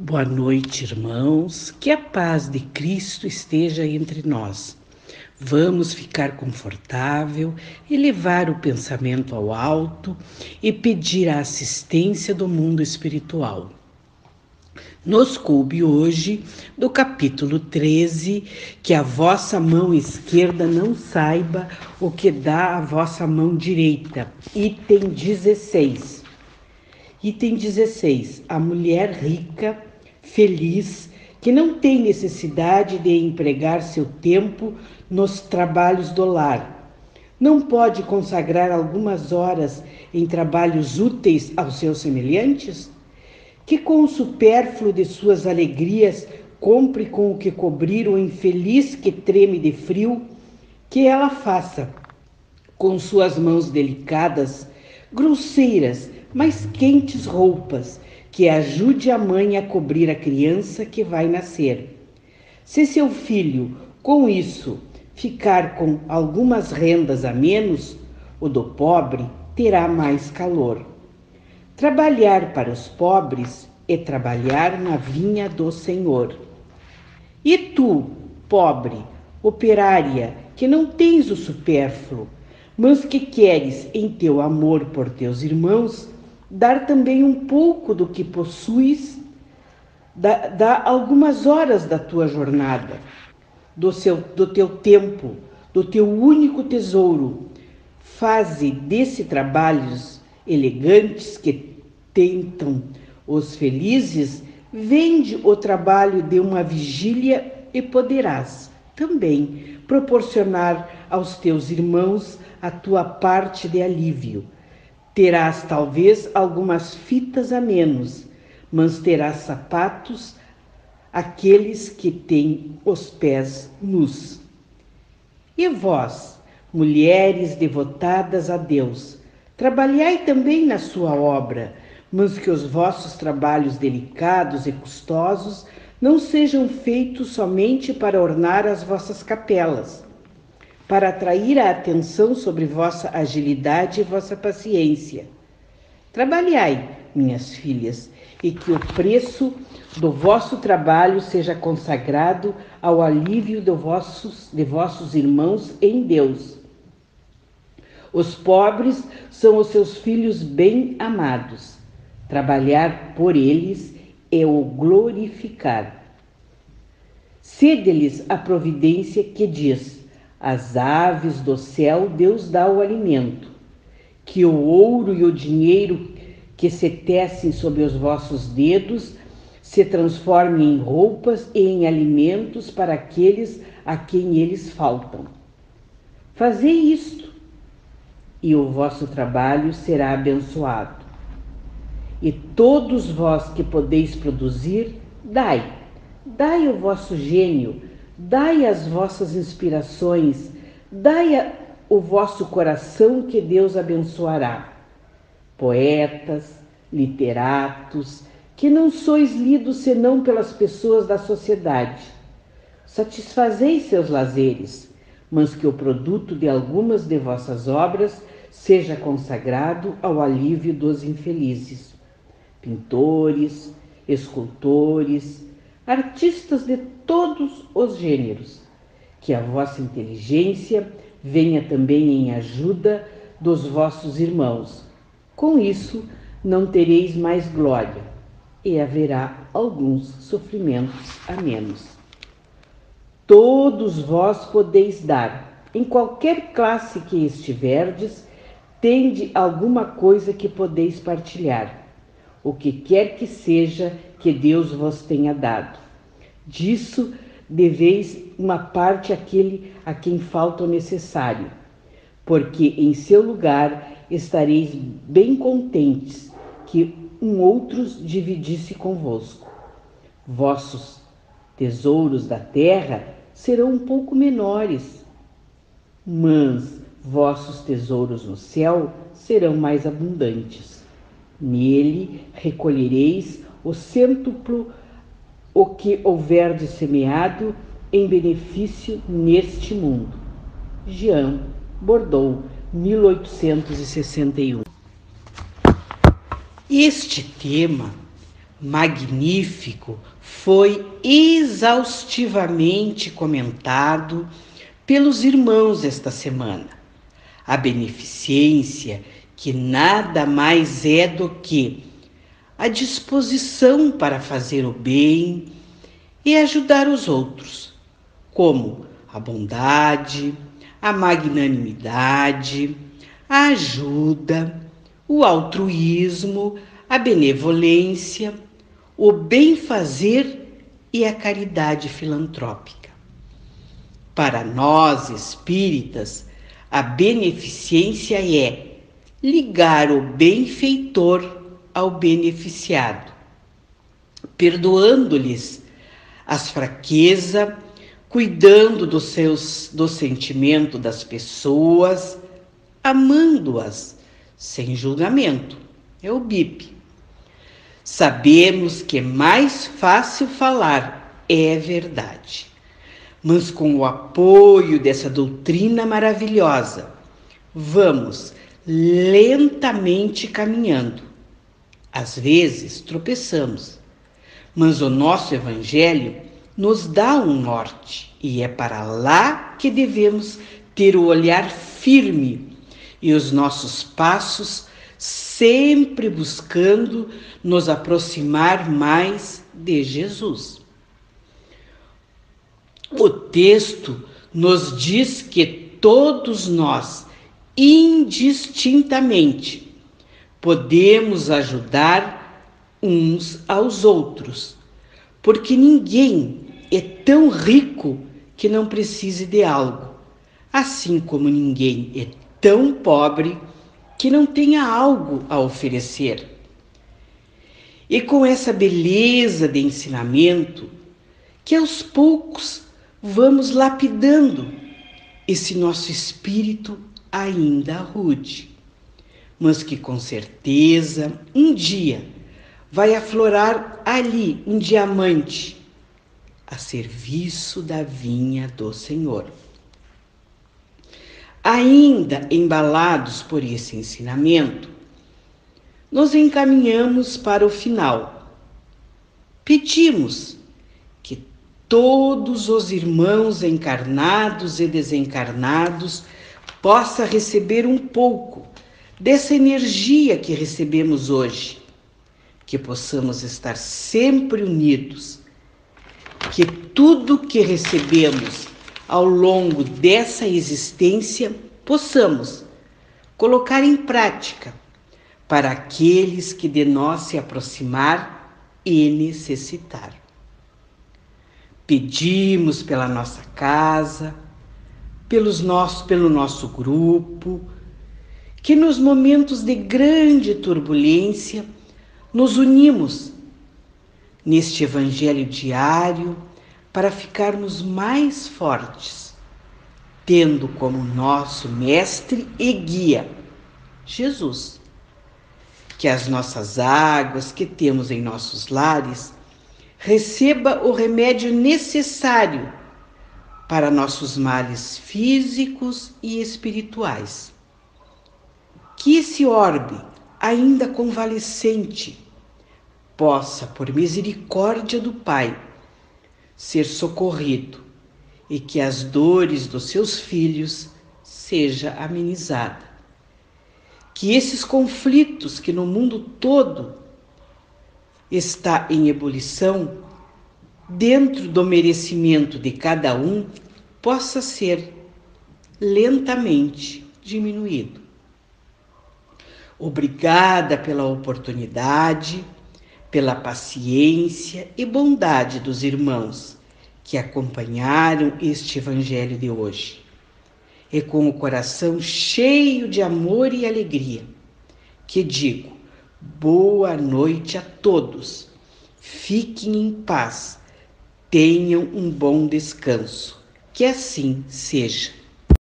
Boa noite, irmãos. Que a paz de Cristo esteja entre nós. Vamos ficar confortável, elevar o pensamento ao alto e pedir a assistência do mundo espiritual. Nos coube hoje, do capítulo 13, que a vossa mão esquerda não saiba o que dá a vossa mão direita. Item 16. Item 16. A mulher rica feliz, que não tem necessidade de empregar seu tempo nos trabalhos do lar. Não pode consagrar algumas horas em trabalhos úteis aos seus semelhantes? Que com o supérfluo de suas alegrias compre com o que cobrir o infeliz que treme de frio, que ela faça com suas mãos delicadas, grosseiras, mas quentes roupas, que ajude a mãe a cobrir a criança que vai nascer. Se seu filho, com isso, ficar com algumas rendas a menos, o do pobre terá mais calor. Trabalhar para os pobres é trabalhar na vinha do Senhor. E tu, pobre, operária, que não tens o supérfluo, mas que queres em teu amor por teus irmãos dar também um pouco do que possuis, dá, algumas horas da tua jornada, do, seu, do teu tempo, do teu único tesouro. Faze desse trabalhos elegantes que tentam os felizes, vende o trabalho de uma vigília e poderás também proporcionar aos teus irmãos a tua parte de alívio Terás talvez algumas fitas a menos, mas terás sapatos aqueles que têm os pés nus. E vós, mulheres devotadas a Deus, trabalhai também na sua obra, mas que os vossos trabalhos delicados e custosos não sejam feitos somente para ornar as vossas capelas, para atrair a atenção sobre vossa agilidade e vossa paciência. Trabalhai, minhas filhas, e que o preço do vosso trabalho seja consagrado ao alívio de vossos, de vossos irmãos em Deus. Os pobres são os seus filhos bem amados. Trabalhar por eles é o glorificar. Cede-lhes a providência que diz: as aves do céu Deus dá o alimento. Que o ouro e o dinheiro que se tecem sob os vossos dedos se transformem em roupas e em alimentos para aqueles a quem eles faltam. Fazei isto, e o vosso trabalho será abençoado. E todos vós que podeis produzir, dai, dai o vosso gênio Dai as vossas inspirações, dai o vosso coração que Deus abençoará. Poetas, literatos, que não sois lidos senão pelas pessoas da sociedade. Satisfazei seus lazeres, mas que o produto de algumas de vossas obras seja consagrado ao alívio dos infelizes. Pintores, escultores, artistas de todos os gêneros. Que a vossa inteligência venha também em ajuda dos vossos irmãos. Com isso, não tereis mais glória, e haverá alguns sofrimentos a menos. Todos vós podeis dar, em qualquer classe que estiverdes, tende alguma coisa que podeis partilhar, o que quer que seja que Deus vos tenha dado Disso deveis uma parte àquele a quem falta o necessário, porque em seu lugar estareis bem contentes que um outros dividisse convosco. Vossos tesouros da terra serão um pouco menores, mas vossos tesouros no céu serão mais abundantes. Nele recolhereis o cêntuplo o que houver de semeado em benefício neste mundo. Jean Bordeaux, 1861. Este tema magnífico foi exaustivamente comentado pelos irmãos esta semana. A beneficência, que nada mais é do que a disposição para fazer o bem e ajudar os outros, como a bondade, a magnanimidade, a ajuda, o altruísmo, a benevolência, o bem-fazer e a caridade filantrópica. Para nós espíritas, a beneficência é ligar o benfeitor ao beneficiado, perdoando-lhes as fraquezas, cuidando dos seus do sentimento das pessoas, amando-as sem julgamento. É o BIP. Sabemos que é mais fácil falar, é verdade. Mas com o apoio dessa doutrina maravilhosa, vamos lentamente caminhando. Às vezes tropeçamos, mas o nosso Evangelho nos dá um norte e é para lá que devemos ter o olhar firme e os nossos passos sempre buscando nos aproximar mais de Jesus. O texto nos diz que todos nós, indistintamente, podemos ajudar uns aos outros, porque ninguém é tão rico que não precise de algo, assim como ninguém é tão pobre que não tenha algo a oferecer. E com essa beleza de ensinamento, que aos poucos vamos lapidando esse nosso espírito ainda rude, mas que com certeza um dia vai aflorar ali um diamante a serviço da vinha do Senhor. Ainda embalados por esse ensinamento, nos encaminhamos para o final. Pedimos que todos os irmãos encarnados e desencarnados possa receber um pouco dessa energia que recebemos hoje, que possamos estar sempre unidos, que tudo que recebemos ao longo dessa existência possamos colocar em prática para aqueles que de nós se aproximar e necessitar. Pedimos pela nossa casa, pelos nossos, pelo nosso grupo, que nos momentos de grande turbulência nos unimos neste evangelho diário para ficarmos mais fortes, tendo como nosso mestre e guia Jesus. Que as nossas águas que temos em nossos lares receba o remédio necessário para nossos males físicos e espirituais. Que esse orbe, ainda convalescente, possa, por misericórdia do Pai, ser socorrido e que as dores dos seus filhos seja amenizada. Que esses conflitos que no mundo todo está em ebulição, dentro do merecimento de cada um, possa ser lentamente diminuído. Obrigada pela oportunidade pela paciência e bondade dos irmãos que acompanharam este Evangelho de hoje. E com o coração cheio de amor e alegria, que digo: boa noite a todos, fiquem em paz, tenham um bom descanso. Que assim seja.